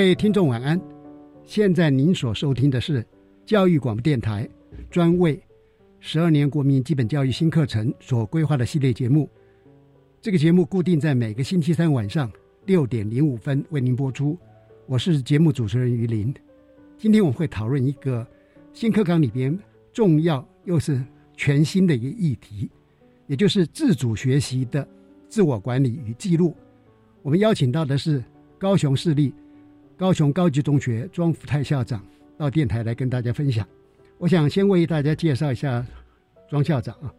各位听众晚安，现在您所收听的是教育广播电台专为十二年国民基本教育新课程所规划的系列节目。这个节目固定在每个星期三晚上六点零五分为您播出。我是节目主持人于林。今天我们会讨论一个新课纲里边重要又是全新的一个议题，也就是自主学习的自我管理与记录。我们邀请到的是高雄市立。高雄高级中学庄福泰校长到电台来跟大家分享。我想先为大家介绍一下庄校长啊。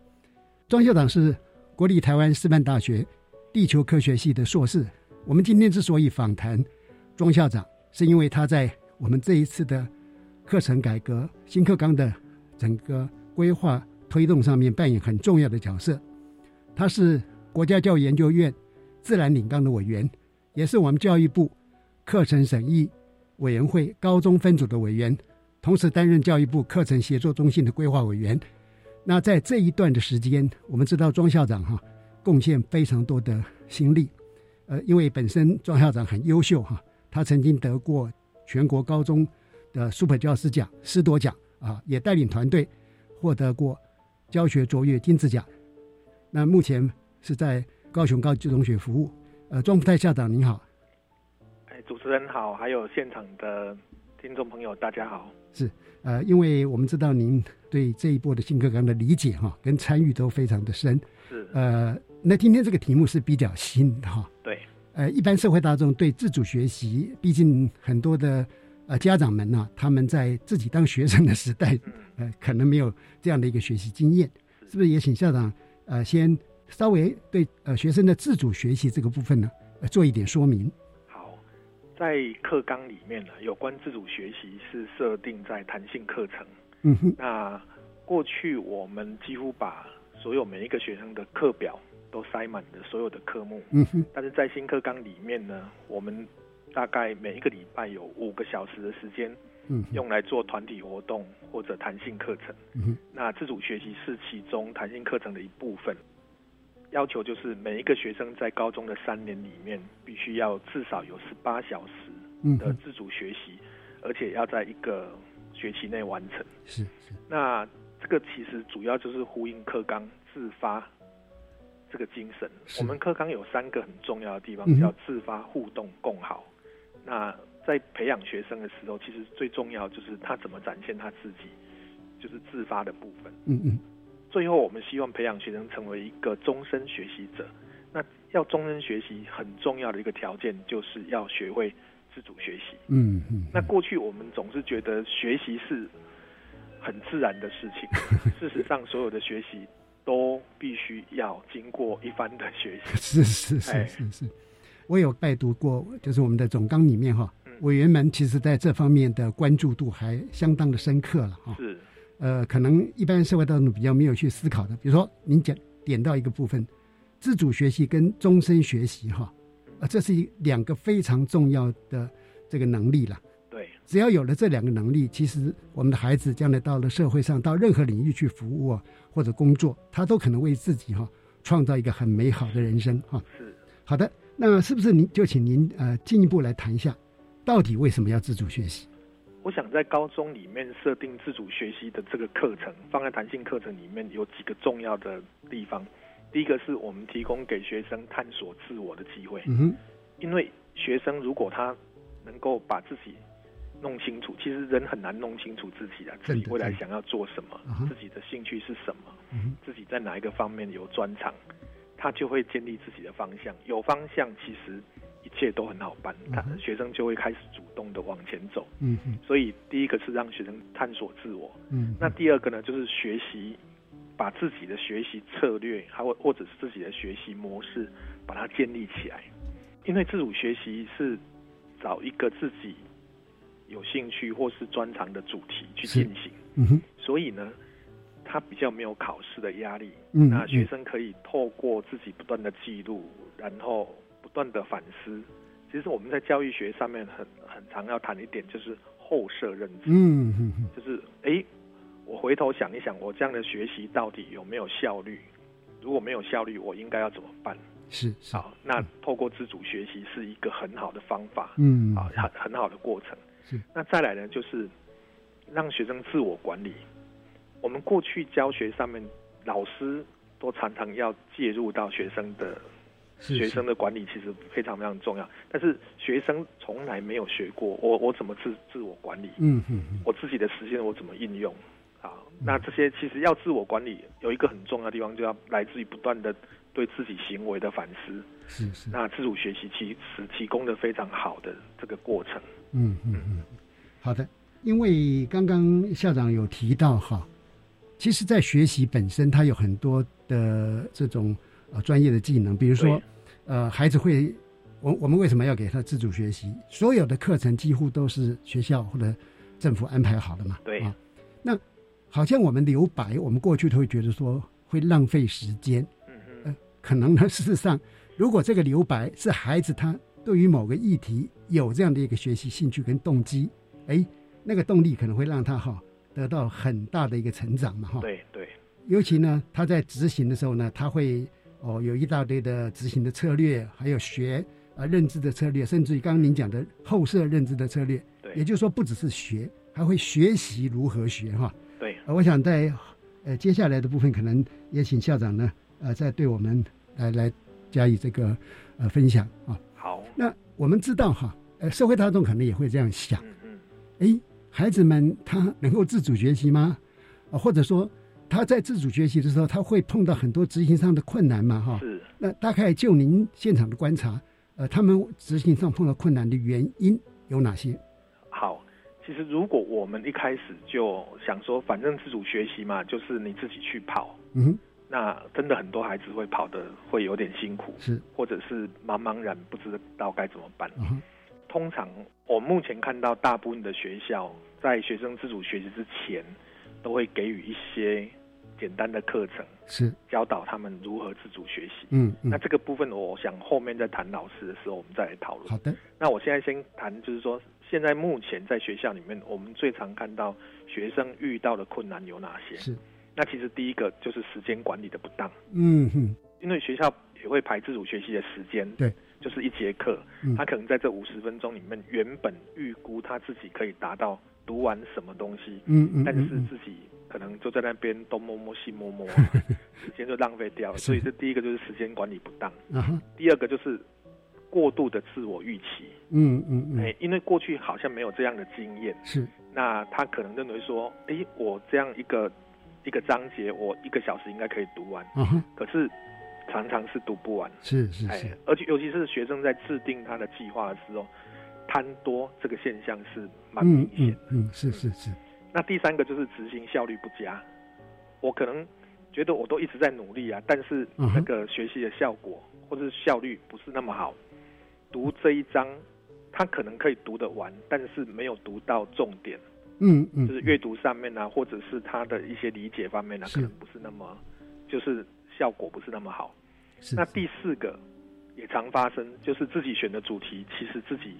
庄校长是国立台湾师范大学地球科学系的硕士。我们今天之所以访谈庄校长，是因为他在我们这一次的课程改革新课纲的整个规划推动上面扮演很重要的角色。他是国家教育研究院自然领纲的委员，也是我们教育部。课程审议委员会高中分组的委员，同时担任教育部课程协作中心的规划委员。那在这一段的时间，我们知道庄校长哈贡献非常多的心力。呃，因为本身庄校长很优秀哈，他曾经得过全国高中的 Super 教师奖、师铎奖啊，也带领团队获得过教学卓越金质奖。那目前是在高雄高级中学服务。呃，庄福泰校长您好。主持人好，还有现场的听众朋友，大家好。是，呃，因为我们知道您对这一波的新课纲的理解哈，跟参与都非常的深。是，呃，那今天这个题目是比较新的哈。对。呃，一般社会大众对自主学习，毕竟很多的呃家长们呢，他们在自己当学生的时代，呃，可能没有这样的一个学习经验，是不是？也请校长呃先稍微对呃学生的自主学习这个部分呢，呃，做一点说明。在课纲里面呢，有关自主学习是设定在弹性课程。嗯哼。那过去我们几乎把所有每一个学生的课表都塞满了所有的科目。嗯哼。但是在新课纲里面呢，我们大概每一个礼拜有五个小时的时间，嗯，用来做团体活动或者弹性课程。嗯哼。那自主学习是其中弹性课程的一部分。要求就是每一个学生在高中的三年里面，必须要至少有十八小时的自主学习，而且要在一个学期内完成。是是。那这个其实主要就是呼应课纲自发这个精神。我们课纲有三个很重要的地方，叫自发、互动、共好。那在培养学生的时候，其实最重要就是他怎么展现他自己，就是自发的部分。嗯嗯。最后，我们希望培养学生成为一个终身学习者。那要终身学习，很重要的一个条件就是要学会自主学习。嗯嗯。那过去我们总是觉得学习是很自然的事情，事实上，所有的学习都必须要经过一番的学习。是是是是是。我有拜读过，就是我们的总纲里面哈，委员们其实在这方面的关注度还相当的深刻了哈。是。呃，可能一般社会当中比较没有去思考的，比如说您讲点到一个部分，自主学习跟终身学习哈，啊，这是一两个非常重要的这个能力了。对，只要有了这两个能力，其实我们的孩子将来到了社会上，到任何领域去服务啊，或者工作，他都可能为自己哈创造一个很美好的人生哈。是好的，那是不是您就请您呃进一步来谈一下，到底为什么要自主学习？我想在高中里面设定自主学习的这个课程，放在弹性课程里面有几个重要的地方。第一个是我们提供给学生探索自我的机会，嗯，因为学生如果他能够把自己弄清楚，其实人很难弄清楚自己的自己未来想要做什么，自己的兴趣是什么，自己在哪一个方面有专长，他就会建立自己的方向。有方向，其实一切都很好办，他学生就会开始主动的往前走。嗯所以第一个是让学生探索自我，嗯，那第二个呢，就是学习把自己的学习策略，还或或者是自己的学习模式，把它建立起来。因为自主学习是找一个自己有兴趣或是专长的主题去进行，嗯哼，所以呢，他比较没有考试的压力。嗯那学生可以透过自己不断的记录，然后不断的反思。其实我们在教育学上面很很常要谈一点，就是后设认知。嗯嗯嗯就是哎，我回头想一想，我这样的学习到底有没有效率？如果没有效率，我应该要怎么办？是是，好，那透过自主学习是一个很好的方法，嗯啊，很很好的过程。是，那再来呢，就是让学生自我管理。我们过去教学上面，老师都常常要介入到学生的是学生的管理，其实非常非常重要。但是学生从来没有学过，我我怎么自自我管理？嗯嗯嗯我自己的时间我怎么应用？啊，那这些其实要自我管理，有一个很重要的地方，就要来自于不断的对自己行为的反思。是是，那自主学习其实提供的非常好的这个过程。嗯嗯嗯，好的。因为刚刚校长有提到哈，其实，在学习本身，它有很多的这种呃专业的技能，比如说，呃，孩子会，我我们为什么要给他自主学习？所有的课程几乎都是学校或者政府安排好的嘛。对啊，那好像我们留白，我们过去都会觉得说会浪费时间，嗯呃，可能呢，事实上，如果这个留白是孩子他对于某个议题有这样的一个学习兴趣跟动机，哎，那个动力可能会让他哈得到很大的一个成长嘛哈。对对，尤其呢，他在执行的时候呢，他会哦有一大堆的执行的策略，还有学啊、认知的策略，甚至于刚刚您讲的后设认知的策略，对也就是说不只是学，还会学习如何学哈。对，呃我想在呃接下来的部分，可能也请校长呢呃再对我们来来加以这个呃分享啊。好，那我们知道哈，呃社会大众可能也会这样想，嗯嗯，哎，孩子们他能够自主学习吗？啊，或者说他在自主学习的时候，他会碰到很多执行上的困难嘛？哈，是。那大概就您现场的观察，呃，他们执行上碰到困难的原因有哪些？好，其实如果我们一开始就想说，反正自主学习嘛，就是你自己去跑，嗯哼，那真的很多孩子会跑的会有点辛苦，是或者是茫茫然不知道该怎么办。通常我目前看到大部分的学校在学生自主学习之前，都会给予一些简单的课程，是，教导他们如何自主学习。嗯嗯。那，这个部分，我想后面在谈老师的时候，我们再来讨论。好的，那我现在先谈，就是说，现在目前在学校里面，我们最常看到学生遇到的困难有哪些？是，那其实第一个就是时间管理的不当，嗯哼，因为学校也会排自主学习的时间，对，就是一节课，嗯。他可能在这五十分钟里面，原本预估他自己可以达到读完什么东西，嗯嗯，但是自己可能就在那边东摸摸西摸摸啊，时间就浪费掉了。所以这第一个就是时间管理不当，啊，第二个就是过度的自我预期。嗯嗯哎、嗯，因为过去好像没有这样的经验，是，那他可能认为说，哎，我这样一个一个章节，我一个小时应该可以读完，可是常常是读不完。哎是是是，，而且尤其是学生在制定他的计划的时候，贪多这个现象是蛮明嗯显的。嗯嗯，是是是，那第三个就是执行效率不佳，我可能觉得我都一直在努力啊，但是那个学习的效果或者是效率不是那么好。读这一章，他可能可以读得完，但是没有读到重点，嗯嗯，就是阅读上面啊，或者是他的一些理解方面啊，可能不是那么，就是效果不是那么好。是那第四个也常发生，就是自己选的主题，其实自己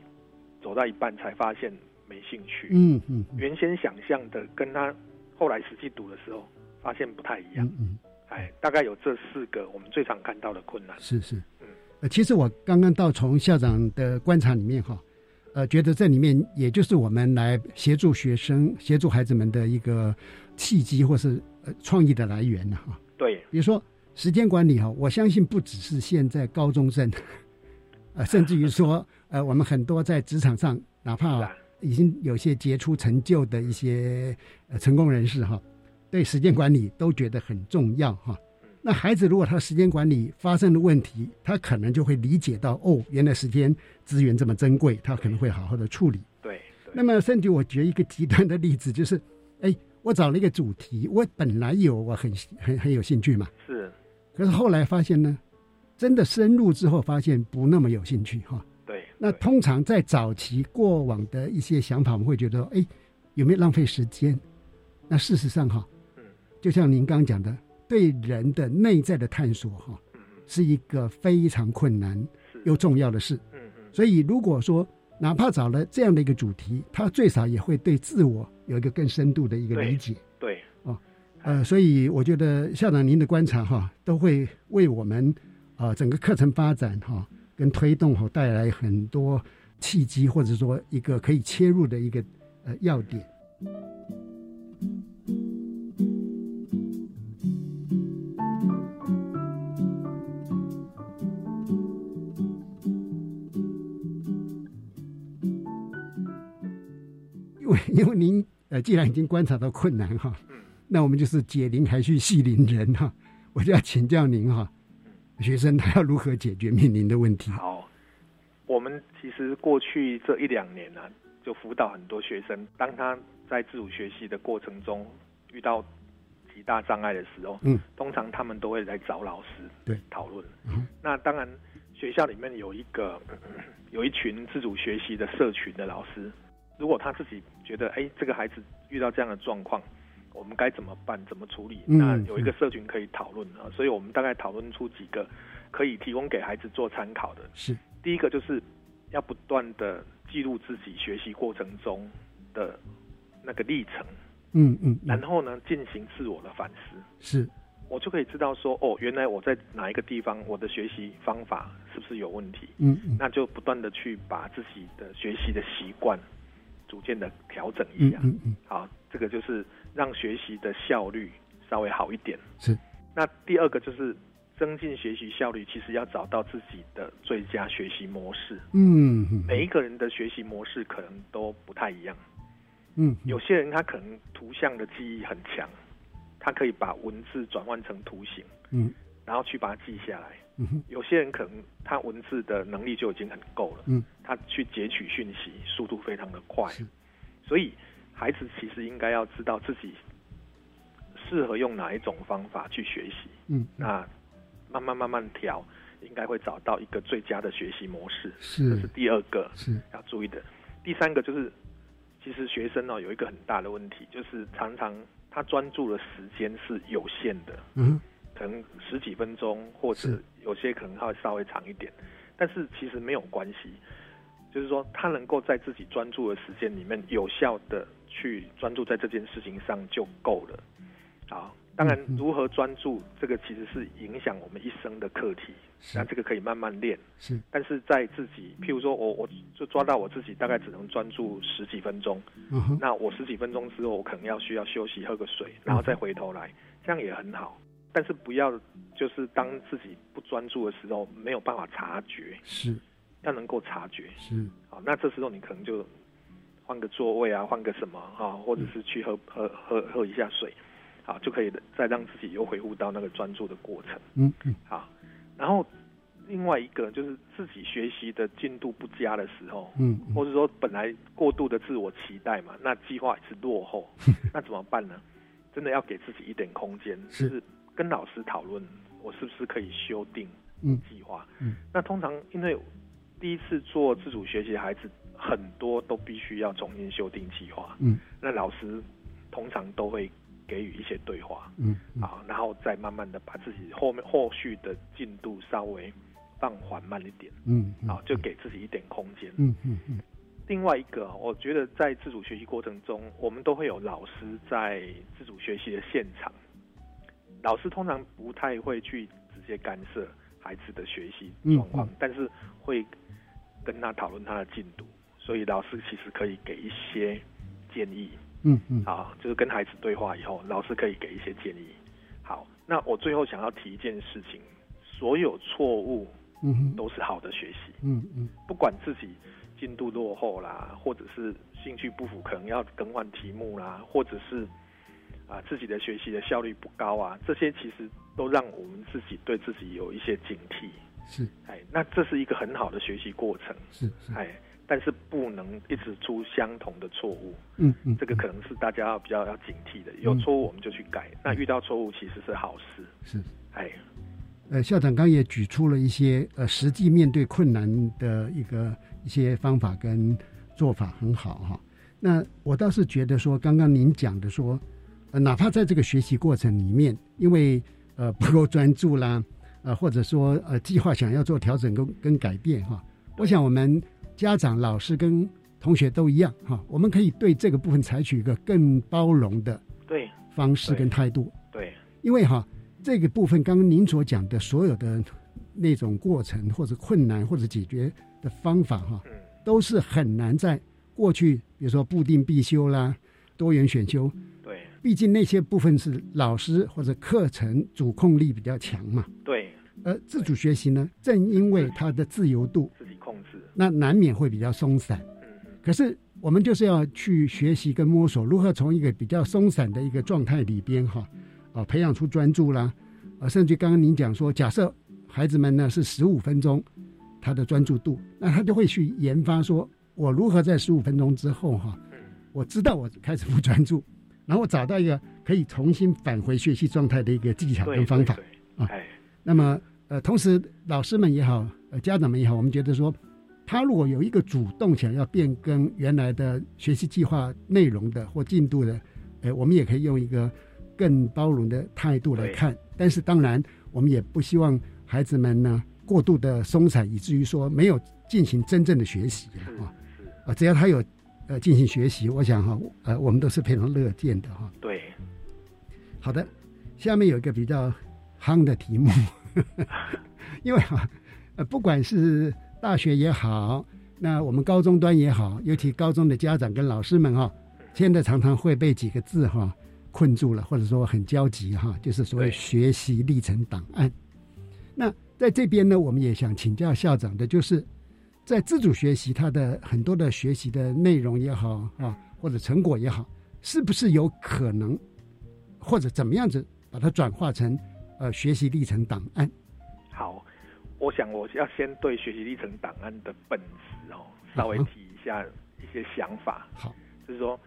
走到一半才发现没兴趣。嗯嗯，原先想象的跟他后来实际读的时候发现不太一样。嗯嗯，哎，大概有这四个我们最常看到的困难。是是，嗯，呃，其实我刚刚到从校长的观察里面哈，呃，觉得这里面也就是我们来协助学生、协助孩子们的一个契机或是呃创意的来源呢哈。对，比如说时间管理哈，我相信不只是现在高中生，呃，甚至于说呃，我们很多在职场上，哪怕已经有些杰出成就的一些呃成功人士哈，对时间管理都觉得很重要哈。那孩子如果他时间管理发生了问题，他可能就会理解到哦，原来时间资源这么珍贵，他可能会好好的处理。对。那么甚至我举一个极端的例子，就是，哎，我找了一个主题，我本来有我很很很有兴趣嘛，是。可是后来发现呢，真的深入之后发现不那么有兴趣哈。对。那通常在早期过往的一些想法，我们会觉得，哎，有没有浪费时间？那事实上哈，嗯，就像您刚讲的。对人的内在的探索，哈，是一个非常困难又重要的事。嗯嗯。所以，如果说哪怕找了这样的一个主题，他最少也会对自我有一个更深度的一个理解。对。哦，呃，所以我觉得校长您的观察哈，都会为我们啊整个课程发展哈跟推动哈带来很多契机，或者说一个可以切入的一个呃要点。因为 因为您呃，既然已经观察到困难哈，嗯，那我们就是解铃还须系铃人哈，我就要请教您哈，学生他要如何解决面临的问题？好，我们其实过去这一两年呢，就辅导很多学生，当他在自主学习的过程中遇到极大障碍的时候，嗯，通常他们都会来找老师对讨论。嗯，那当然学校里面有一个 有一群自主学习的社群的老师。如果他自己觉得，哎，这个孩子遇到这样的状况，我们该怎么办？怎么处理？那有一个社群可以讨论啊。所以我们大概讨论出几个可以提供给孩子做参考的。是，第一个就是要不断的记录自己学习过程中的那个历程。嗯嗯。然后呢，进行自我的反思。是，我就可以知道说，哦，原来我在哪一个地方，我的学习方法是不是有问题？嗯嗯。那就不断的去把自己的学习的习惯。逐渐的调整一下，嗯嗯，好，这个就是让学习的效率稍微好一点。是，那第二个就是增进学习效率，其实要找到自己的最佳学习模式。嗯，每一个人的学习模式可能都不太一样。嗯，有些人他可能图像的记忆很强，他可以把文字转换成图形，嗯，然后去把它记下来。嗯有些人可能他文字的能力就已经很够了，嗯，他去截取讯息速度非常的快，所以孩子其实应该要知道自己适合用哪一种方法去学习，嗯，那慢慢慢慢调，应该会找到一个最佳的学习模式，是，这是第二个是。要注意的。第三个就是，其实学生哦有一个很大的问题，就是常常他专注的时间是有限的，嗯。可能十几分钟，或者有些可能会稍微长一点，但是其实没有关系。就是说，他能够在自己专注的时间里面，有效的去专注在这件事情上就够了。好，当然，如何专注，这个其实是影响我们一生的课题。那这个可以慢慢练。是，但是在自己，譬如说我，我就抓到我自己，大概只能专注十几分钟。嗯那我十几分钟之后，我可能要需要休息，喝个水，然后再回头来，这样也很好。但是不要，就是当自己不专注的时候，没有办法察觉，是，要能够察觉，是，好，那这时候你可能就换个座位啊，换个什么啊，或者是去喝喝喝喝一下水，好，就可以再让自己又回复到那个专注的过程，嗯嗯，好，然后另外一个就是自己学习的进度不佳的时候，嗯，或者说本来过度的自我期待嘛，那计划是落后，那怎么办呢？真的要给自己一点空间，是。跟老师讨论，我是不是可以修订计划？嗯，那通常因为第一次做自主学习的孩子很多都必须要重新修订计划。嗯，那老师通常都会给予一些对话。嗯，啊，然后再慢慢的把自己后面后续的进度稍微放缓慢一点。嗯，啊，就给自己一点空间。嗯嗯嗯。另外一个，我觉得在自主学习过程中，我们都会有老师在自主学习的现场。老师通常不太会去直接干涉孩子的学习状况，但是会跟他讨论他的进度。所以老师其实可以给一些建议。嗯嗯。好，就是跟孩子对话以后，老师可以给一些建议。好，那我最后想要提一件事情：所有错误，嗯都是好的学习。嗯嗯。不管自己进度落后啦，或者是兴趣不符，可能要更换题目啦，或者是。啊，自己的学习的效率不高啊，这些其实都让我们自己对自己有一些警惕。是，哎，那这是一个很好的学习过程。是，哎，但是不能一直出相同的错误。嗯嗯，这个可能是大家要比较要警惕的。有错误我们就去改，那遇到错误其实是好事。是，哎，呃，校长刚也举出了一些呃实际面对困难的一个一些方法跟做法，很好哈。那我倒是觉得说，刚刚您讲的说。呃，哪怕在这个学习过程里面，因为呃不够专注啦，呃或者说呃计划想要做调整跟跟改变哈，我想我们家长、老师跟同学都一样哈，我们可以对这个部分采取一个更包容的对方式跟态度。对，因为哈这个部分刚刚您所讲的所有的那种过程或者困难或者解决的方法哈，都是很难在过去，比如说固定必修啦、多元选修。毕竟那些部分是老师或者课程主控力比较强嘛。对。而自主学习呢，正因为它的自由度，自己控制，那难免会比较松散。嗯可是我们就是要去学习跟摸索，如何从一个比较松散的一个状态里边哈，啊，培养出专注啦，啊，甚至刚刚您讲说，假设孩子们呢是十五分钟他的专注度，那他就会去研发说，我如何在十五分钟之后哈，我知道我开始不专注。然后找到一个可以重新返回学习状态的一个技巧跟方法啊。那么呃，同时老师们也好，呃，家长们也好，我们觉得说，他如果有一个主动想要变更原来的学习计划内容的或进度的，呃，我们也可以用一个更包容的态度来看。但是当然，我们也不希望孩子们呢过度的松散，以至于说没有进行真正的学习啊。啊，只要他有。呃，进行学习，我想哈，呃，我们都是非常乐见的哈。对，好的，下面有一个比较夯的题目，因为哈，呃，不管是大学也好，那我们高中端也好，尤其高中的家长跟老师们哈，现在常常会被几个字哈困住了，或者说很焦急哈，就是所谓学习历程档案。那在这边呢，我们也想请教校长的，就是。在自主学习，它的很多的学习的内容也好啊，或者成果也好，是不是有可能，或者怎么样子把它转化成呃学习历程档案？好，我想我要先对学习历程档案的本质哦，稍微提一下一些想法。好，就是说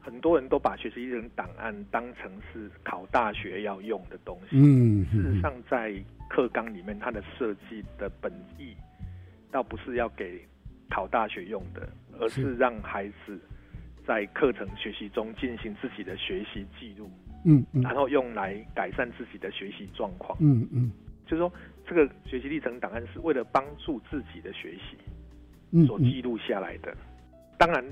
很多人都把学习历程档案当成是考大学要用的东西。嗯，事实上在课纲里面，它的设计的本意。倒不是要给考大学用的，而是。让孩子在课程学习中进行自己的学习记录，嗯，然后用来改善自己的学习状况，嗯嗯，就是说这个学习历程档案是为了帮助自己的学习所记录下来的。当然，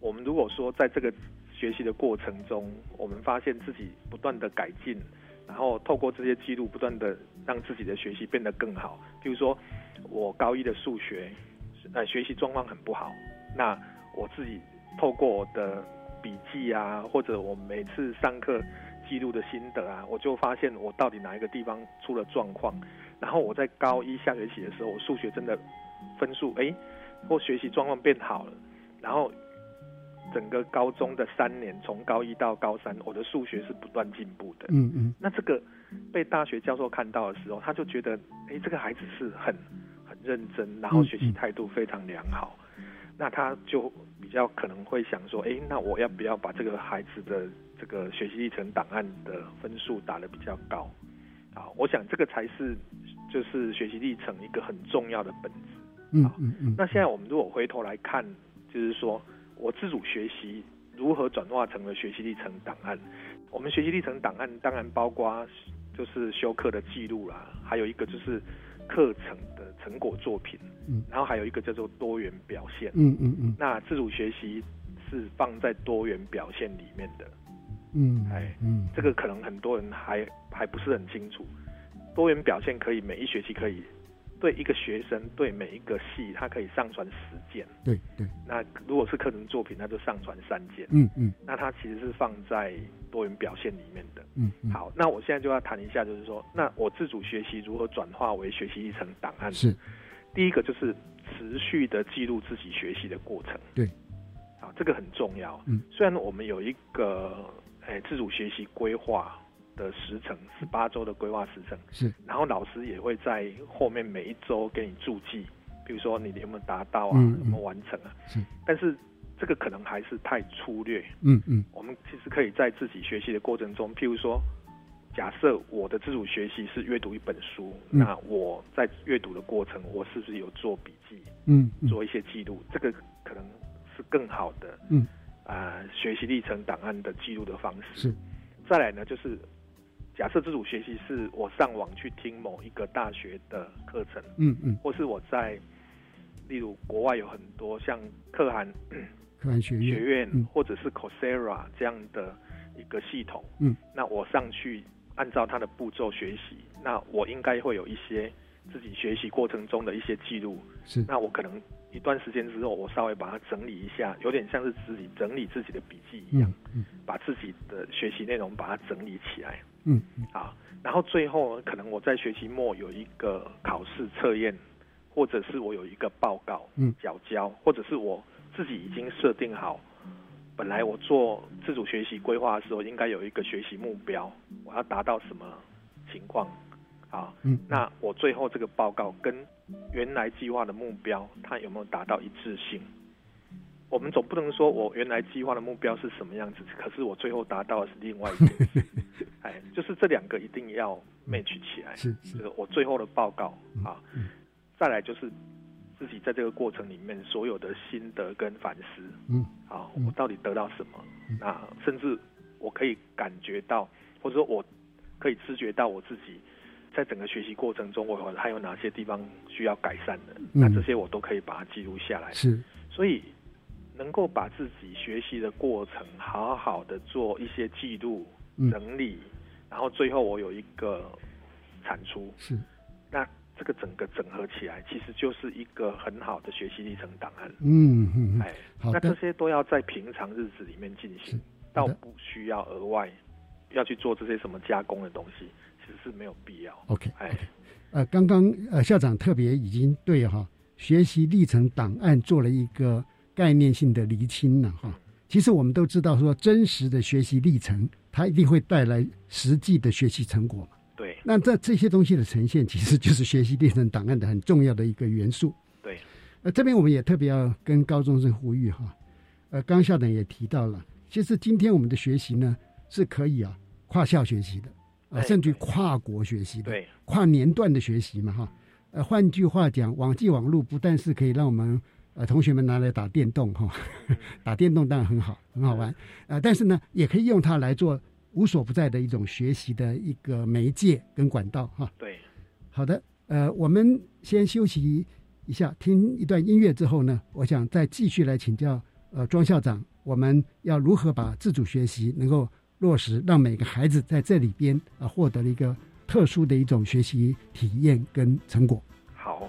我们如果说在这个学习的过程中，我们发现自己不断的改进，然后透过这些记录，不断的让自己的学习变得更好，比如说。我高一的数学，呃，学习状况很不好。那我自己透过我的笔记啊，或者我每次上课记录的心得啊，我就发现我到底哪一个地方出了状况。然后我在高一下学期的时候，我数学真的分数哎，或学习状况变好了。然后整个高中的三年，从高一到高三，我的数学是不断进步的。嗯嗯。那这个被大学教授看到的时候，他就觉得，哎，这个孩子是很很。认真，然后学习态度非常良好，那他就比较可能会想说，哎，那我要不要把这个孩子的这个学习历程档案的分数打得比较高？啊，我想这个才是就是学习历程一个很重要的本质。嗯嗯嗯。那现在我们如果回头来看，就是说我自主学习如何转化成了学习历程档案？我们学习历程档案当然包括就是修课的记录啦，还有一个就是。课程的成果作品，嗯，然后还有一个叫做多元表现，嗯嗯嗯，那自主学习是放在多元表现里面的，嗯，哎嗯，这个可能很多人还还不是很清楚。多元表现可以每一学期可以对一个学生对每一个系，他可以上传十件。对对，那如果是课程作品，那就上传三件。嗯嗯那它其实是放在多元表现里面的。嗯嗯，好，那我现在就要谈一下，就是说，那我自主学习如何转化为学习历程档案？是，第一个就是持续的记录自己学习的过程。对，好，这个很重要。嗯，虽然我们有一个诶、自主学习规划的时程，十八周的规划时程，是，然后老师也会在后面每一周给你注记，比如说你有没有达到啊，有没有完成啊。是，但是这个可能还是太粗略。嗯嗯。我们其实可以在自己学习的过程中，譬如说，假设我的自主学习是阅读一本书，嗯。那我在阅读的过程，我是不是有做笔记，嗯嗯，做一些记录？这个可能是更好的，嗯，啊、学习历程档案的记录的方式。是，再来呢，就是假设自主学习是我上网去听某一个大学的课程，嗯嗯，或是我在，例如国外有很多像可汗 可汗学院，学院嗯。或者是 Coursera 这样的一个系统，嗯，那我上去按照它的步骤学习，那我应该会有一些自己学习过程中的一些记录，是，那我可能一段时间之后，我稍微把它整理一下，有点像是自己整理自己的笔记一样，嗯嗯。把自己的学习内容把它整理起来，嗯。嗯啊，然后最后可能我在学期末有一个考试测验，或者是我有一个报告，嗯。缴交，或者是我自己已经设定好，本来我做自主学习规划的时候，应该有一个学习目标，我要达到什么情况，啊，嗯，那我最后这个报告跟原来计划的目标，它有没有达到一致性？我们总不能说我原来计划的目标是什么样子，可是我最后达到的是另外一件事。哎，就是这两个一定要 match 起来。是就是是我最后的报告啊嗯，再来就是自己在这个过程里面所有的心得跟反思。嗯啊，嗯我到底得到什么嗯？那甚至我可以感觉到，或者说我可以知觉到我自己在整个学习过程中，我还有哪些地方需要改善的。那这些我都可以把它记录下来。嗯是，所以能够把自己学习的过程好好的做一些记录、嗯。整理，然后最后我有一个产出，是，那这个整个整合起来，其实就是一个很好的学习历程档案。嗯嗯嗯，哎，好那这，些都要在平常日子里面进行，倒不需要额外要去做这些什么加工的东西，其实是没有必要。OK，哎，呃，刚刚呃校长特别已经对哈、学习历程档案做了一个概念性的厘清了哈。其实我们都知道说，真实的学习历程，它一定会带来实际的学习成果嘛。对那这这些东西的呈现，其实就是学习历程档案的很重要的一个元素。对，呃，这边我们也特别要跟高中生呼吁哈，呃，刚刚校长也提到了，其实今天我们的学习呢是可以啊跨校学习的，啊、哎甚至于跨国学习的，对跨年段的学习嘛哈。呃，换句话讲，网际网络不但是可以让我们呃同学们拿来打电动哈，打电动当然很好，很好玩，呃，但是呢，也可以用它来做无所不在的一种学习的一个媒介跟管道哈。对，好的，呃，我们先休息一下，听一段音乐之后呢，我想再继续来请教呃庄校长，我们要如何把自主学习能够落实，让每个孩子在这里边啊、呃获得了一个特殊的一种学习体验跟成果。好。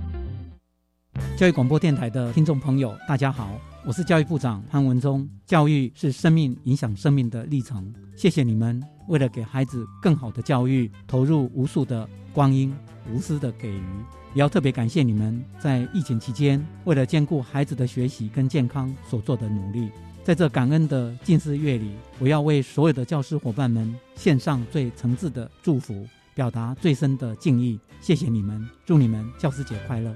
教育广播电台的听众朋友，大家好，我是教育部长潘文忠。教育是生命影响生命的历程，谢谢你们为了给孩子更好的教育，投入无数的光阴，无私的给予。也要特别感谢你们在疫情期间，为了兼顾孩子的学习跟健康所做的努力。在这感恩的近似月里，我要为所有的教师伙伴们献上最诚挚的祝福，表达最深的敬意。谢谢你们，祝你们教师节快乐！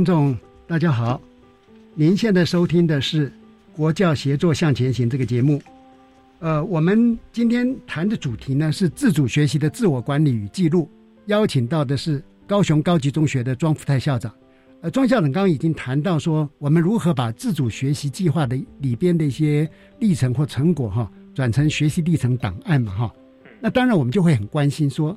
听众大家好，您现在收听的是《国教协作向前行》这个节目。呃，我们今天谈的主题呢是自主学习的自我管理与记录，邀请到的是高雄高级中学的庄福泰校长。呃，庄校长刚刚已经谈到说，我们如何把自主学习计划的里边的一些历程或成果哈，转成学习历程档案嘛哈。那当然我们就会很关心，说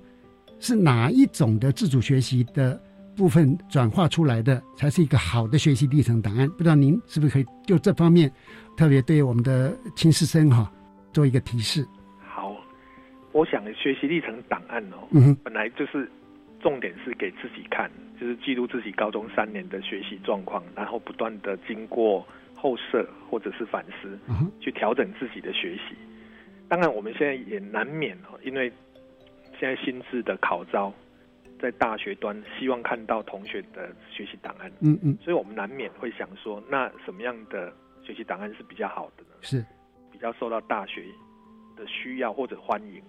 是哪一种的自主学习的。部分转化出来的才是一个好的学习历程档案。不知道您是不是可以就这方面特别对我们的亲师生哈做一个提示？好，我想学习历程档案哦，本来就是重点是给自己看，就是记录自己高中三年的学习状况，然后不断的经过后设或者是反思，去调整自己的学习。当然，我们现在也难免哦，因为现在新制的考招。在大学端，希望看到同学的学习档案，嗯嗯，所以我们难免会想说，那什么样的学习档案是比较好的呢？是，比较受到大学的需要或者欢迎。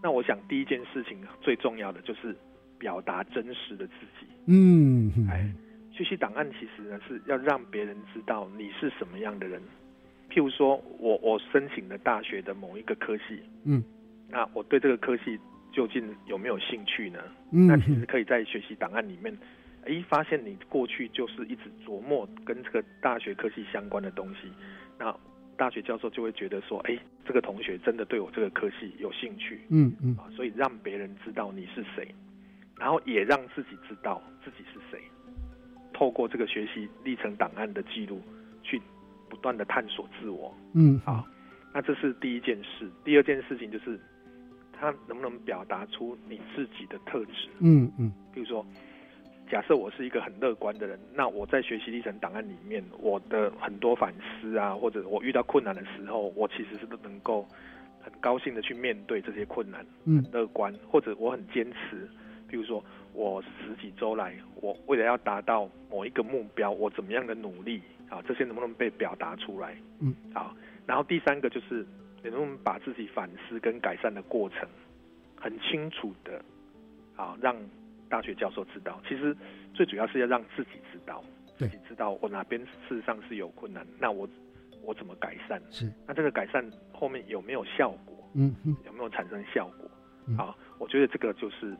那我想第一件事情最重要的就是表达真实的自己，嗯，哎，学习档案其实呢是要让别人知道你是什么样的人。譬如说我我申请了大学的某一个科系，嗯，那我对这个科系。究竟有没有兴趣呢？那其实可以在学习档案里面，哎，发现你过去就是一直琢磨跟这个大学科系相关的东西，那大学教授就会觉得说，哎，这个同学真的对我这个科系有兴趣，嗯嗯，啊，所以让别人知道你是谁，然后也让自己知道自己是谁，透过这个学习历程档案的记录，去不断的探索自我，嗯，好，那这是第一件事，第二件事情就是。他能不能表达出你自己的特质？嗯嗯，比如说，假设我是一个很乐观的人，那我在学习历程档案里面，我的很多反思啊，或者我遇到困难的时候，我其实是能够很高兴的去面对这些困难，嗯，乐观，或者我很坚持。比如说，我十几周来，我为了要达到某一个目标，我怎么样的努力啊？这些能不能被表达出来？嗯，好。然后第三个就是。能不能把自己反思跟改善的过程很清楚的，啊，让大学教授知道。其实最主要是要让自己知道，自己知道我哪边事实上是有困难，那我我怎么改善？是。那这个改善后面有没有效果？嗯嗯，有没有产生效果？嗯好，我觉得这个就是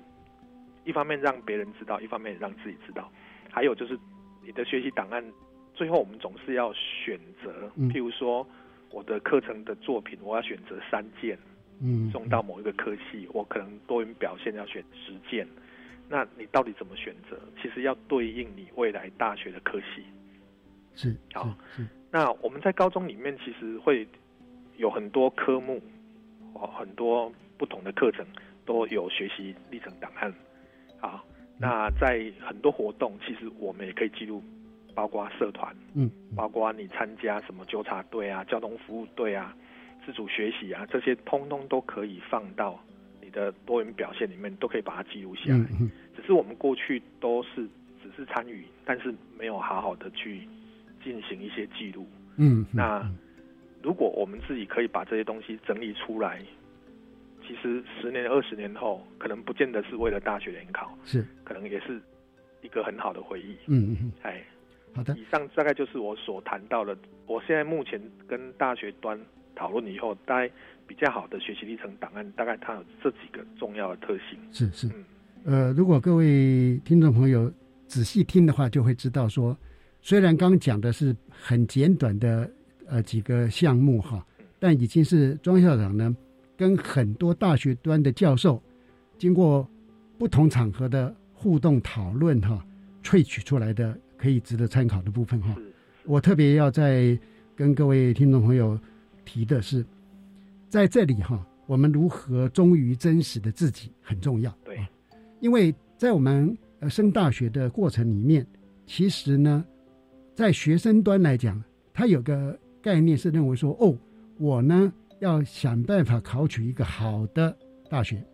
一方面让别人知道，一方面让自己知道。还有就是你的学习档案，最后我们总是要选择，嗯譬如说我的课程的作品，我要选择三件嗯，送到某一个科系，我可能多元表现要选十件。那你到底怎么选择？其实要对应你未来大学的科系。是好是是，那我们在高中里面其实会有很多科目，哦，很多不同的课程都有学习历程档案。啊，那在很多活动，其实我们也可以记录，包括社团，嗯，包括你参加什么纠察队啊、交通服务队啊、自主学习啊，这些通通都可以放到你的多元表现里面，都可以把它记录下来。嗯嗯只是我们过去都是只是参与，但是没有好好的去进行一些记录。嗯，那如果我们自己可以把这些东西整理出来，其实十年、二十年后，可能不见得是为了大学联考，是，可能也是一个很好的回忆。嗯嗯嗯，哎，好的，以上大概就是我所谈到的。我现在目前跟大学端讨论以后，大概比较好的学习历程档案，大概它有这几个重要的特性。是是，呃，如果各位听众朋友仔细听的话，就会知道说，虽然刚讲的是很简短的呃几个项目哈，但已经是庄校长呢跟很多大学端的教授经过不同场合的互动讨论哈，萃取出来的可以值得参考的部分哈。我特别要再跟各位听众朋友提的是，在这里哈，我们如何忠于真实的自己很重要。对，因为在我们呃升大学的过程里面，其实呢，在学生端来讲，他有个概念是认为说，哦，我呢要想办法考取一个好的大学，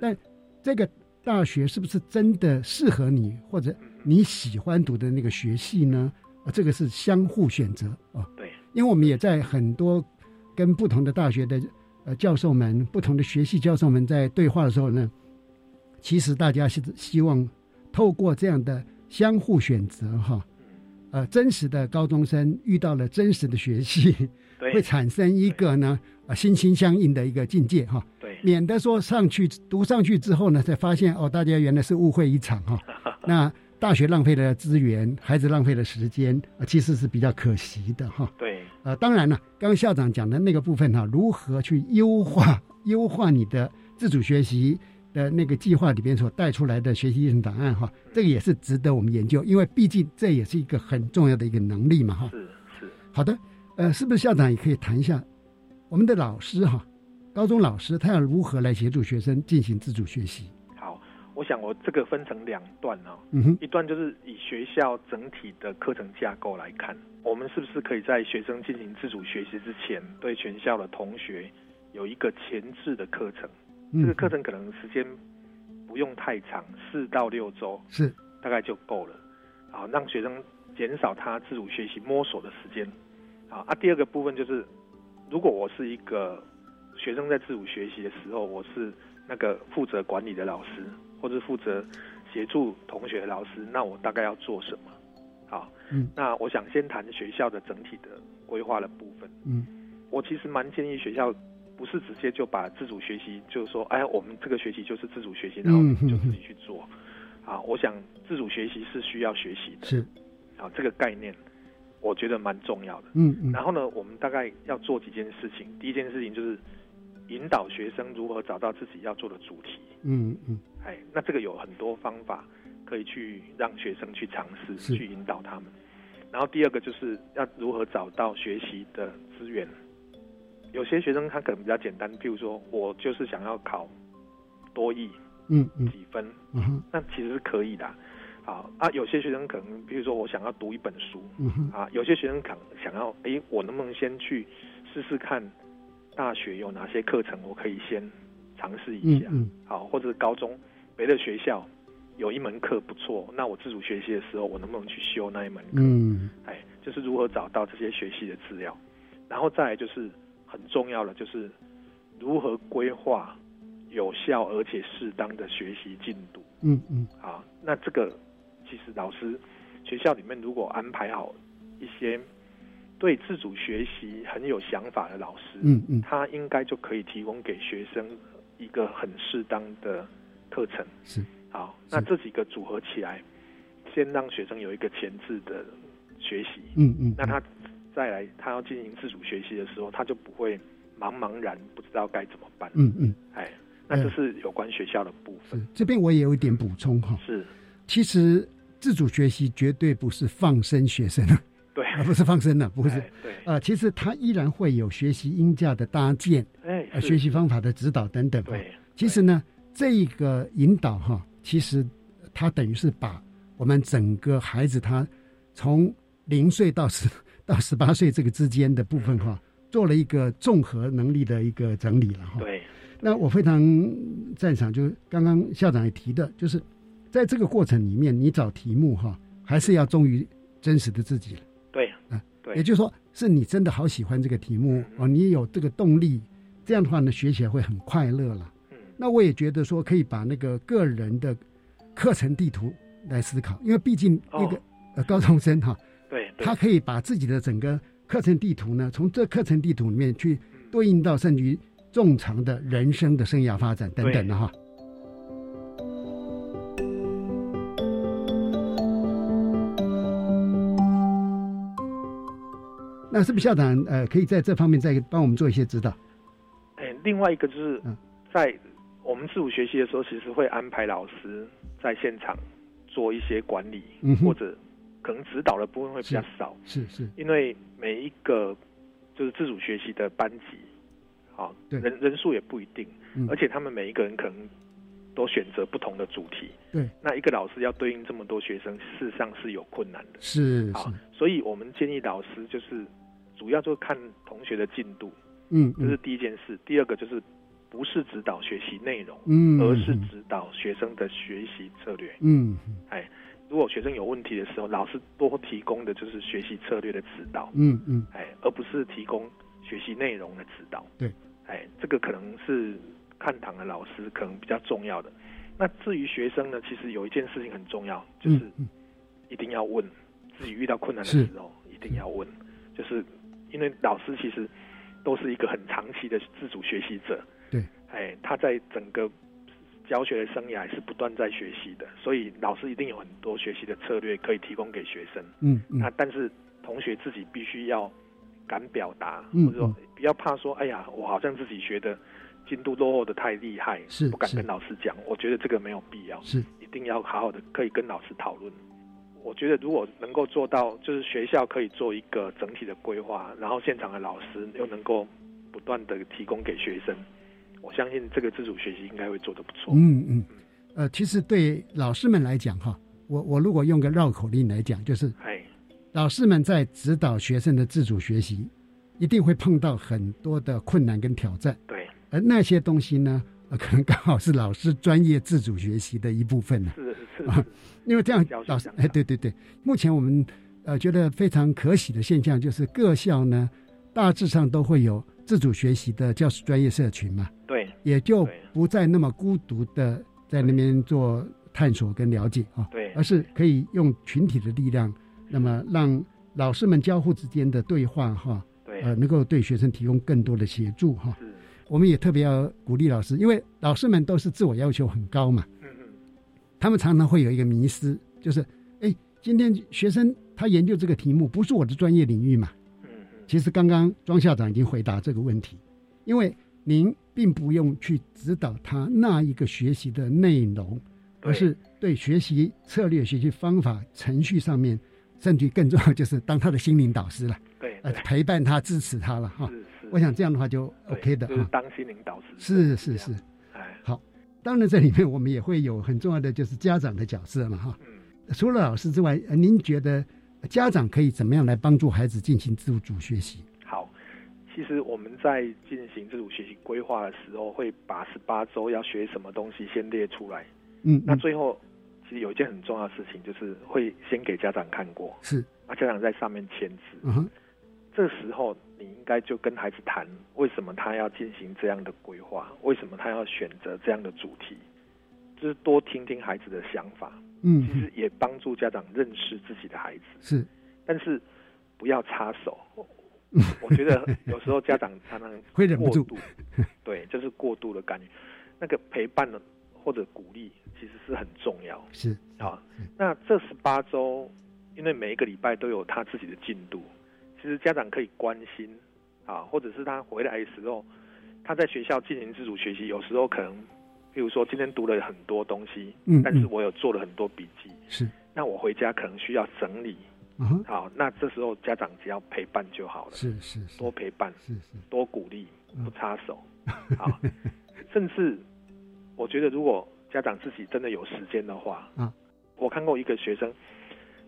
但这个大学是不是真的适合你，或者你喜欢读的那个学系呢？啊，这个是相互选择啊。对，因为我们也在很多跟不同的大学的呃教授们、不同的学系教授们在对话的时候呢，其实大家是希望透过这样的相互选择哈，呃，真实的高中生遇到了真实的学系，会产生一个呢呃心心相印的一个境界哈。对，免得说上去读上去之后呢，才发现哦，大家原来是误会一场哈。那大学浪费了资源，孩子浪费了时间，啊，其实是比较可惜的哈。对，呃，当然了，刚刚校长讲的那个部分哈，如何去优化 优化你的自主学习的那个计划里边所带出来的学习历程档案哈，这个也是值得我们研究，因为毕竟这也是一个很重要的一个能力嘛哈。是是。好的，呃，是不是校长也可以谈一下我们的老师哈，高中老师他要如何来协助学生进行自主学习？好，我想我这个分成两段哦。嗯一段就是以学校整体的课程架构来看，我们是不是可以在学生进行自主学习之前，对全校的同学有一个前置的课程？嗯这个课程可能时间不用太长，四到六周是大概就够了。好，让学生减少他自主学习摸索的时间。好啊，第二个部分就是，如果我是一个学生在自主学习的时候，我是那个负责管理的老师，或者负责协助同学老师，那我大概要做什么？好，嗯，那我想先谈学校的整体的规划的部分。嗯，我其实蛮建议学校不是直接就把自主学习，就是说，哎，我们这个学期就是自主学习，然后嗯就自己去做。啊，我想自主学习是需要学习的。是，啊，这个概念我觉得蛮重要的。嗯嗯然后呢，我们大概要做几件事情。第一件事情就是引导学生如何找到自己要做的主题。嗯嗯哎，那这个有很多方法可以去让学生去尝试，去引导他们。然后第二个就是要如何找到学习的资源。有些学生他可能比较简单，譬如说我就是想要考多译嗯嗯几分，嗯哼那其实是可以的。好啊，有些学生可能，比如说我想要读一本书，嗯哼啊，有些学生可能想要，诶，我能不能先去试试看大学有哪些课程，我可以先尝试一下，嗯嗯好，或者是高中别的学校有一门课不错，那我自主学习的时候，我能不能去修那一门课？嗯哎，就是如何找到这些学习的资料，然后再来就是很重要的，就是如何规划有效而且适当的学习进度。嗯嗯啊，那这个其实老师学校里面如果安排好一些对自主学习很有想法的老师，嗯嗯，他应该就可以提供给学生一个很适当的课程。是，好，那这几个组合起来，先让学生有一个前置的学习，嗯嗯，那他再来他要进行自主学习的时候，他就不会茫茫然不知道该怎么办。嗯嗯，哎，那这是有关学校的部分。是，这边我也有一点补充哈。是，其实自主学习绝对不是放生学生。对，而不是放生了，不是。对，呃，其实他依然会有学习音架的搭建，哎，呃，学习方法的指导等等。对，其实呢，这个引导哈，其实他等于是把我们整个孩子他从零岁到十 到十八岁这个之间的部分哈，做了一个综合能力的一个整理了哈。对。那我非常赞赏，就是刚刚校长也提的，就是在这个过程里面，你找题目哈，还是要忠于真实的自己。对，啊，对，也就是说，是你真的好喜欢这个题目哦，你有这个动力，这样的话呢，学起来会很快乐了。嗯，那我也觉得说，可以把那个个人的课程地图来思考，因为毕竟一个呃高中生哈，对，他可以把自己的整个课程地图呢，从这课程地图里面去对应到甚至于正常的人生的生涯发展等等的哈。那是不是校长呃，可以在这方面再帮我们做一些指导？哎，另外一个就是在我们自主学习的时候，其实会安排老师在现场做一些管理，嗯、或者可能指导的部分会比较少。是是，因为每一个就是自主学习的班级，好，人人数也不一定，嗯、而且他们每一个人可能都选择不同的主题。对，那一个老师要对应这么多学生，事实上是有困难的。是好，所以我们建议老师就是。主要就看同学的进度，嗯，这是第一件事。第二个就是不是指导学习内容，嗯，而是指导学生的学习策略，嗯，哎，如果学生有问题的时候，老师多提供的就是学习策略的指导，嗯嗯，哎，而不是提供学习内容的指导，对，哎，这个可能是看堂的老师可能比较重要的。那至于学生呢，其实有一件事情很重要，就是一定要问。自己遇到困难的时候一定要问，就是。因为老师其实都是一个很长期的自主学习者，对，哎，他在整个教学的生涯是不断在学习的，所以老师一定有很多学习的策略可以提供给学生。嗯，那但是同学自己必须要敢表达，嗯、或者说不要怕说，哎呀，我好像自己学的进度落后的太厉害，是不敢跟老师讲。我觉得这个没有必要，是一定要好好的可以跟老师讨论。我觉得如果能够做到，就是学校可以做一个整体的规划，然后现场的老师又能够不断的提供给学生，我相信这个自主学习应该会做得不错。嗯嗯，呃，其实对老师们来讲哈，我我如果用个绕口令来讲，就是，哎，老师们在指导学生的自主学习，一定会碰到很多的困难跟挑战。对，而那些东西呢？呃，可能刚好是老师专业自主学习的一部分呢。是是啊，因为这样老师哎，对对对，目前我们呃觉得非常可喜的现象就是各校呢大致上都会有自主学习的教师专业社群嘛。对，也就不再那么孤独的在那边做探索跟了解啊。对，而是可以用群体的力量，那么让老师们交互之间的对话哈，对，呃，能够对学生提供更多的协助哈。是。我们也特别要鼓励老师，因为老师们都是自我要求很高嘛。他们常常会有一个迷失，就是，哎，今天学生他研究这个题目不是我的专业领域嘛。其实刚刚庄校长已经回答这个问题，因为您并不用去指导他那一个学习的内容，而是对学习策略、学习方法、程序上面，甚至更重要就是当他的心灵导师了。对。呃，陪伴他、支持他了哈。是。我想这样的话就 OK 的就是当心灵导师。是是是，哎，好。当然，这里面我们也会有很重要的就是家长的角色嘛，哈。嗯。除了老师之外，您觉得家长可以怎么样来帮助孩子进行自主学习？好，其实我们在进行自主学习规划的时候，会把十八周要学什么东西先列出来。嗯。那最后，其实有一件很重要的事情，就是会先给家长看过。是。啊，家长在上面签字。嗯哼。这时候，你应该就跟孩子谈，为什么他要进行这样的规划？为什么他要选择这样的主题？就是多听听孩子的想法。嗯，其实也帮助家长认识自己的孩子。是，但是不要插手。我觉得有时候家长常常会忍不住，对，就是过度的干预。那个陪伴呢，或者鼓励，其实是很重要。是啊，那这十八周，因为每一个礼拜都有他自己的进度，其实家长可以关心啊，或者是他回来的时候，他在学校进行自主学习，有时候可能，比如说今天读了很多东西，嗯，但是我有做了很多笔记，是，那我回家可能需要整理。嗯，好，那这时候家长只要陪伴就好了，是是，多陪伴，是是，多鼓励，不插手，好，甚至我觉得如果家长自己真的有时间的话，啊，我看过一个学生，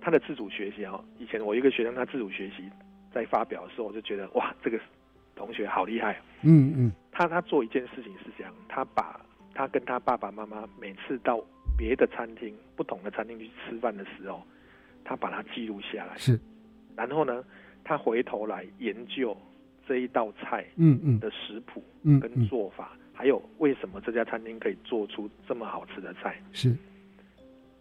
他的自主学习啊，以前我一个学生他自主学习在发表的时候，我就觉得哇，这个同学好厉害，嗯嗯，他他做一件事情是这样，他把他跟他爸爸妈妈每次到别的餐厅、不同的餐厅去吃饭的时候。他把它记录下来，是，然后呢，他回头来研究这一道菜，嗯嗯。的食谱，嗯跟做法，还有为什么这家餐厅可以做出这么好吃的菜，是，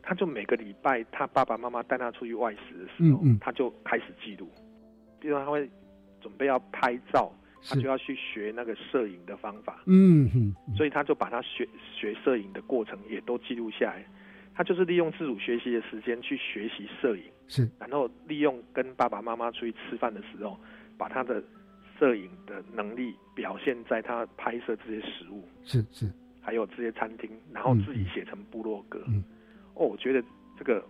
他就每个礼拜他爸爸妈妈带他出去外食的时候，嗯嗯，他就开始记录，比如他会准备要拍照，他就要去学那个摄影的方法，嗯嗯，所以他就把他学学摄影的过程也都记录下来。他就是利用自主学习的时间去学习摄影，是，然后利用跟爸爸妈妈出去吃饭的时候，把他的摄影的能力表现在他拍摄这些食物，是是，还有这些餐厅，然后自己写成部落格。嗯，哦，我觉得这个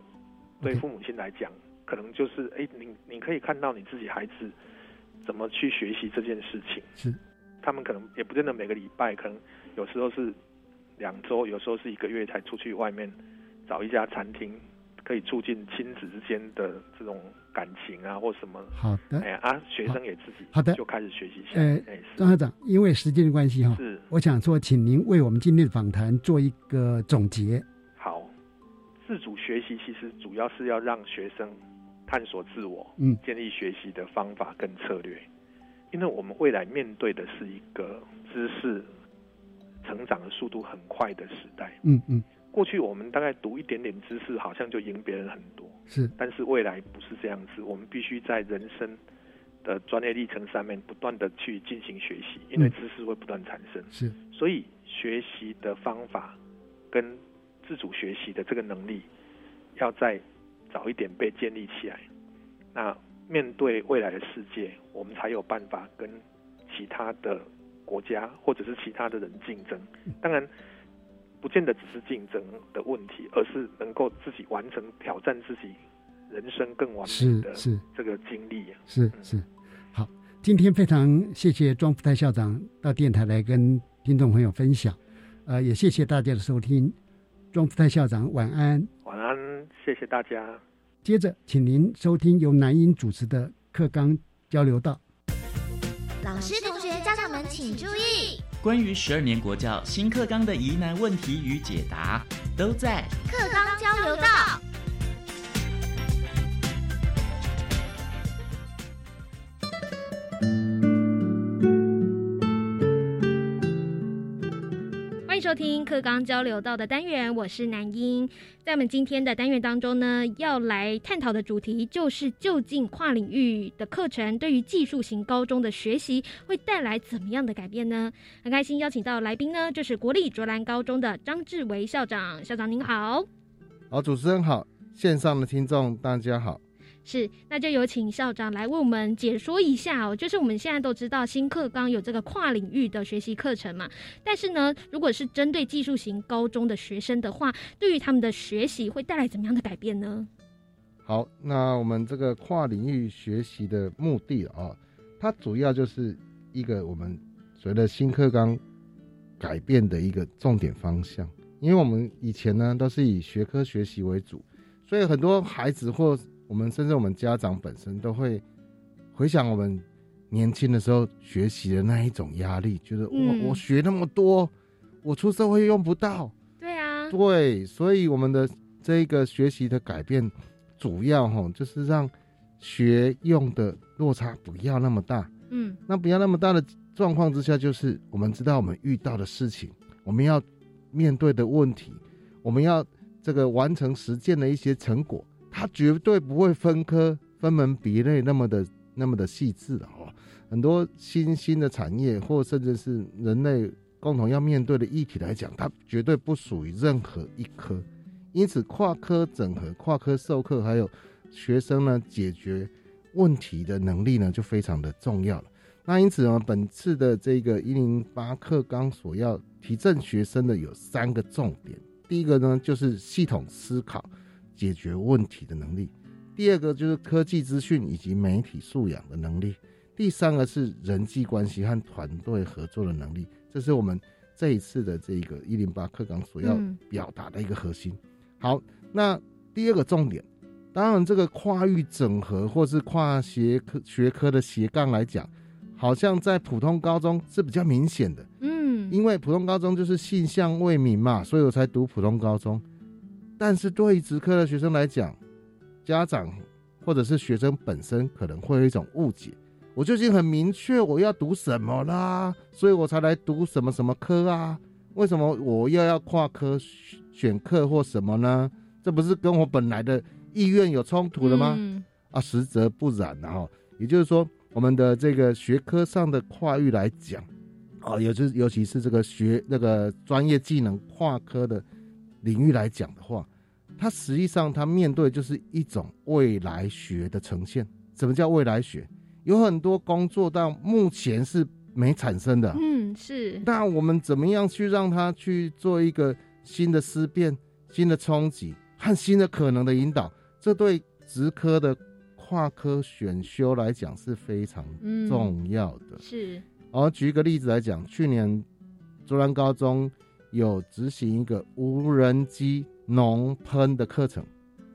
对父母亲来讲，可能就是哎，你你可以看到你自己孩子怎么去学习这件事情。是，他们可能也不见得每个礼拜，可能有时候是两周，有时候是一个月才出去外面。找一家餐厅，可以促进亲子之间的这种感情啊，或什么。好的。哎呀啊，学生也自己好的就开始学习。呃，张校长，因为时间的关系哈，是，我想说，请您为我们今天的访谈做一个总结。好，自主学习其实主要是要让学生探索自我，嗯，建立学习的方法跟策略，因为我们未来面对的是一个知识成长的速度很快的时代。嗯嗯。过去我们大概读一点点知识，好像就赢别人很多。是，但是未来不是这样子，我们必须在人生的专业历程上面不断的去进行学习，因为知识会不断产生。是，所以学习的方法跟自主学习的这个能力，要再早一点被建立起来。那面对未来的世界，我们才有办法跟其他的国家或者是其他的人竞争。当然。不见得只是竞争的问题，而是能够自己完成挑战自己人生更完美的是这个经历。是是，好，今天非常谢谢庄福泰校长到电台来跟听众朋友分享，呃，也谢谢大家的收听。庄福泰校长，晚安，谢谢大家。接着，请您收听由南英主持的课纲交流道。老师、同学、家长们请注意。关于十二年国教新课纲的疑难问题与解答，都在课纲交流道。收听课纲交流道的单元，我是南英。在我们今天的单元当中呢，要来探讨的主题就是究竟跨领域的课程对于技术型高中的学习会带来怎么样的改变呢？很开心邀请到来宾呢，就是国立卓兰高中的张志维校长。校长您好，好，主持人好，线上的听众大家好。是，那就有请校长来为我们解说一下哦。就是我们现在都知道新课纲有这个跨领域的学习课程嘛，但是呢，如果是针对技术型高中的学生的话，对于他们的学习会带来怎么样的改变呢？好，那我们这个跨领域学习的目的啊，它主要就是一个我们随着新课纲改变的一个重点方向，因为我们以前呢都是以学科学习为主，所以很多孩子或我们甚至我们家长本身都会回想我们年轻的时候学习的那一种压力，觉得我我学那么多，我出社会用不到。对啊，对，所以我们的这一个学习的改变，主要哈就是让学用的落差不要那么大。嗯，那不要那么大的状况之下，就是我们知道我们遇到的事情，我们要面对的问题，我们要这个完成实践的一些成果。它绝对不会分科分门别类那么的那么的细致哦。很多新兴的产业，或甚至是人类共同要面对的议题来讲，它绝对不属于任何一科。因此，跨科整合、跨科授课，还有学生呢解决问题的能力呢，就非常的重要了。那因此呢，本次的这个一零八课纲所要提振学生的有三个重点。第一个呢，就是系统思考、解决问题的能力；第二个就是科技资讯以及媒体素养的能力；第三个是人际关系和团队合作的能力。这是我们这一次的这个一零八课纲所要表达的一个核心。好，那第二个重点，当然这个跨域整合或是跨学科学科的斜杠来讲，好像在普通高中是比较明显的。嗯因为普通高中就是性向未明嘛，所以我才读普通高中。但是对于职科的学生来讲，家长或者是学生本身可能会有一种误解：我就已经很明确我要读什么啦，所以我才来读什么什么科啊？为什么我又要跨科选课或什么呢？这不是跟我本来的意愿有冲突了吗？啊，实则不然哈。也就是说，我们的这个学科上的跨域来讲。哦，尤其尤其是这个学那个专业技能跨科的领域来讲的话，它实际上它面对就是一种未来学的呈现。什么叫未来学？有很多工作到目前是没产生的。嗯，是。那我们怎么样去让它去做一个新的思辨、新的冲击和新的可能的引导？这对职科的跨科选修来讲是非常重要的。是。而举一个例子来讲，去年竹南高中有执行一个无人机农喷的课程，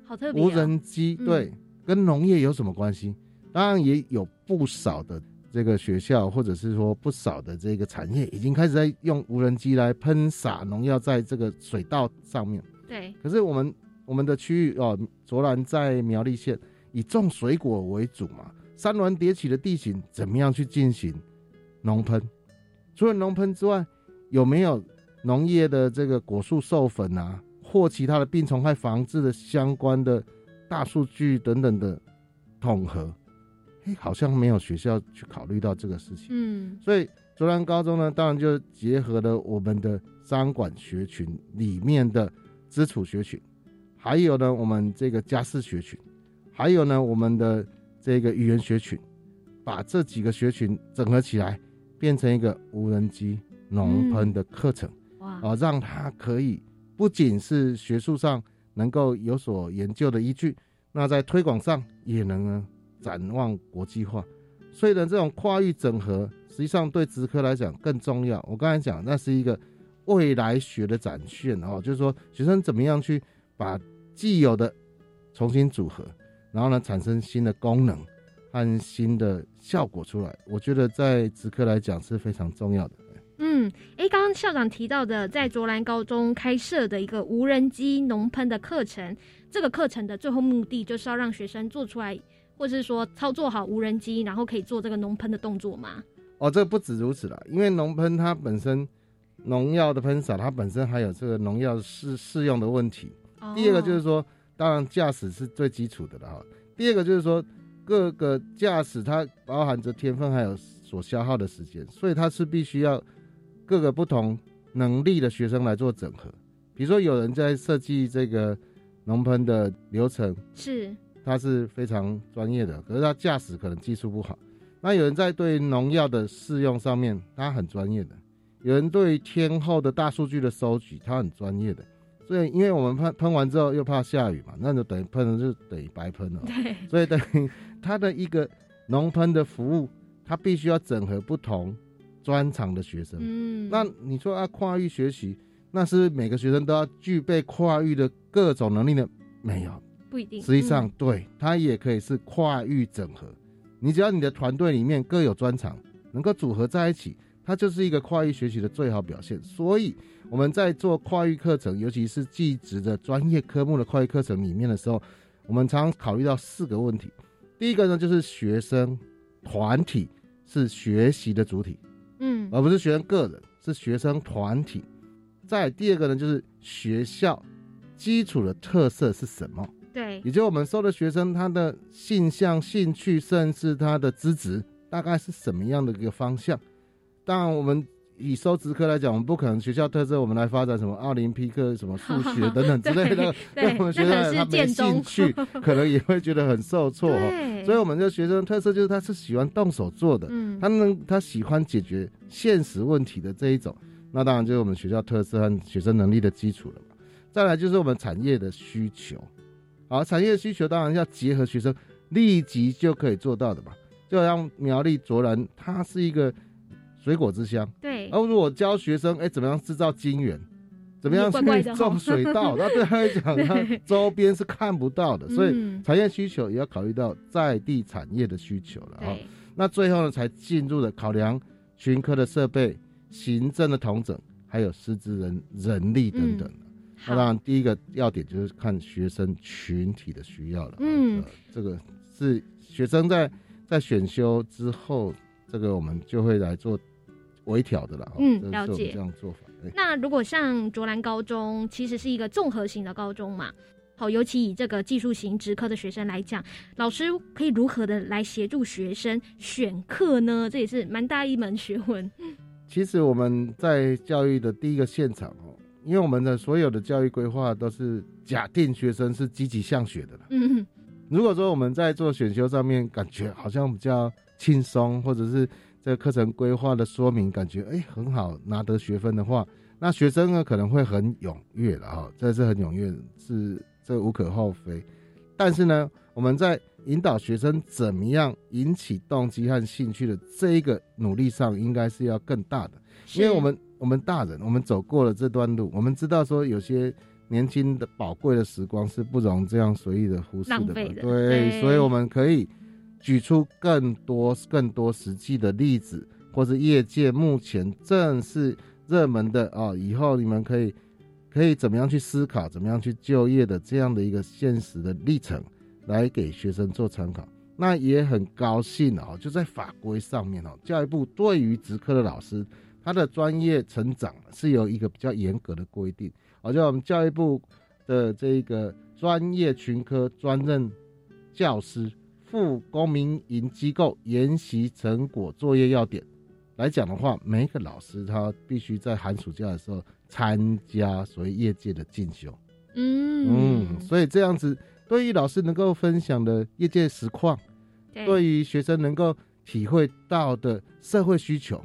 好特别。无人机对，跟农业有什么关系？当然也有不少的这个学校，或者是说不少的这个产业，已经开始在用无人机来喷洒农药在这个水稻上面。对。可是我们我们的区域哦，卓兰在苗栗县以种水果为主嘛，山峦叠起的地形，怎么样去进行？农喷，除了农喷之外，有没有农业的这个果树授粉啊，或其他的病虫害防治的相关的大数据等等的统合？哎，好像没有学校去考虑到这个事情。嗯，所以卓兰高中呢，当然就结合了我们的商管学群里面的基础学群，还有呢我们这个家事学群，还有呢我们的这个语言学群，把这几个学群整合起来。变成一个无人机农喷的课程，哇！啊，让它可以不仅是学术上能够有所研究的依据，那在推广上也能展望国际化。所以呢，这种跨域整合实际上对职科来讲更重要。我刚才讲，那是一个未来学的展现哦，就是说学生怎么样去把既有的重新组合，然后呢产生新的功能。和新的效果出来，我觉得在职科来讲是非常重要的。嗯，哎，刚刚校长提到的，在卓兰高中开设的一个无人机农喷的课程，这个课程的最后目的就是要让学生做出来，或是说操作好无人机，然后可以做这个农喷的动作吗？哦，这不止如此了，因为农喷它本身农药的喷洒，它本身还有这个农药适适用的问题。第二个就是说，当然驾驶是最基础的了哈。第二个就是说。各个驾驶它包含着天分，还有所消耗的时间，所以它是必须要各个不同能力的学生来做整合。比如说，有人在设计这个农喷的流程，是他是非常专业的，可是他驾驶可能技术不好。那有人在对农药的试用上面，他很专业的；有人对天后的大数据的收集，他很专业的。所以，因为我们喷喷完之后又怕下雨嘛，那就等于喷了就等于白喷了。对，所以等于他的一个农喷的服务，他必须要整合不同专长的学生。嗯，那你说啊跨域学习，那是每个学生都要具备跨域的各种能力的？没有，不一定。实际上，对它也可以是跨域整合。你只要你的团队里面各有专长，能够组合在一起，它就是一个跨域学习的最好表现。所以。我们在做跨域课程，尤其是技职的专业科目的跨域课程里面的时候，我们常常考虑到四个问题。第一个呢，就是学生团体是学习的主体，嗯，而不是学生个人，是学生团体。再第二个呢，就是学校基础的特色是什么？对，对，也就我们收的学生他的性向、兴趣，甚至他的资质，大概是什么样的一个方向。当然，我们以收职科来讲，我们不可能学校特色，我们来发展什么奥林匹克、什么数学 等等之类的，对 我们学生他没兴趣，可能也会觉得很受挫哦。所以，我们的学生特色就是他是喜欢动手做的，嗯，他能他喜欢解决现实问题的这一种。那当然就是我们学校特色和学生能力的基础了嘛。再来就是我们产业的需求，好，产业需求当然要结合学生立即就可以做到的嘛。就像苗栗卓然，它是一个水果之乡，对。而如果教学生，哎，怎么样制造金源，怎么样去种水稻，那对他来讲，他周边是看不到的。所以产业需求也要考虑到在地产业的需求了啊。那最后呢，才进入了考量群科的设备。行政的统整，还有师资人人力等等那当然，第一个要点就是看学生群体的需要了。嗯，这个是学生在在选修之后，这个我们就会来做微调的了。嗯，了解这样做法。那如果像卓兰高中，其实是一个综合型的高中嘛？好，尤其以这个技术型职科的学生来讲，老师可以如何的来协助学生选课呢？这也是蛮大一门学问。其实我们在教育的第一个现场哦，因为我们的所有的教育规划都是假定学生是积极向学的嗯。嗯，如果说我们在做选修上面感觉好像比较轻松，或者是这个课程规划的说明感觉哎很好拿得学分的话，那学生呢可能会很踊跃了哈，这是很踊跃，是这无可厚非。但是呢，我们在引导学生怎么样引起动机和兴趣的这一个努力上，应该是要更大的。因为我们我们大人，我们走过了这段路，我们知道说有些年轻的宝贵的时光是不容这样随意的忽视的。对，所以我们可以举出更多更多实际的例子，或者业界目前正是热门的啊，以后你们可以可以怎么样去思考，怎么样去就业的这样的一个现实的历程。来给学生做参考，那也很高兴哦。就在法规上面哦，教育部对于职科的老师，他的专业成长是有一个比较严格的规定。好像我们教育部的这个专业群科专任教师赴公民营机构研习成果作业要点来讲的话，每一个老师他必须在寒暑假的时候参加所谓业界的进修。嗯嗯，所以这样子。对于老师能够分享的业界实况，对于学生能够体会到的社会需求，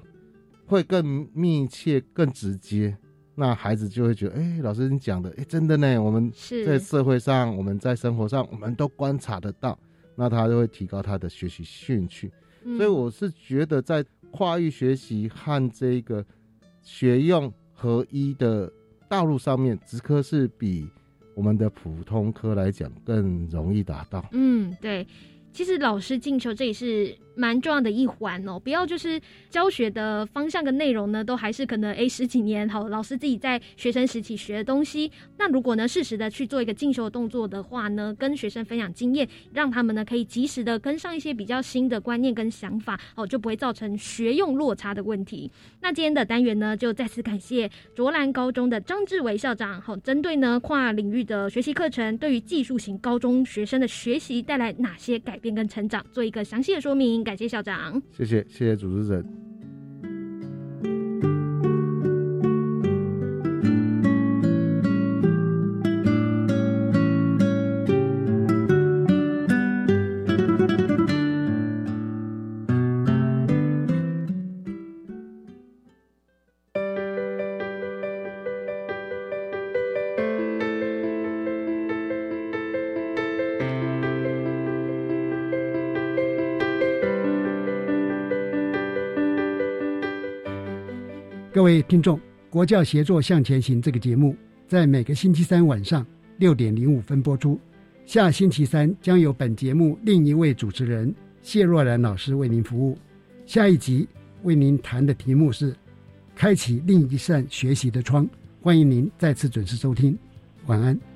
会更密切、更直接。那孩子就会觉得，哎，老师你讲的，哎，真的呢。我们在社会上，我们在生活上，我们都观察得到。那他就会提高他的学习兴趣。所以我是觉得，在跨域学习和这个学用合一的道路上面，职科是比。我们的普通科来讲更容易达到。嗯，对，其实老师进球这也是。蛮重要的一环哦，不要就是教学的方向跟内容呢，都还是可能诶十几年好老师自己在学生时期学的东西。那如果呢适时的去做一个进修的动作的话呢，跟学生分享经验，让他们呢可以及时的跟上一些比较新的观念跟想法哦，就不会造成学用落差的问题。那今天的单元呢，就再次感谢卓兰高中的张志伟校长，好，针对呢跨领域的学习课程，对于技术型高中学生的学习带来哪些改变跟成长，做一个详细的说明。感谢校长，谢谢谢谢主持人。各位听众，《国教协作向前行》这个节目在每个星期三晚上六点零五分播出。下星期三将由本节目另一位主持人谢若兰老师为您服务。下一集为您谈的题目是“开启另一扇学习的窗”，欢迎您再次准时收听。晚安。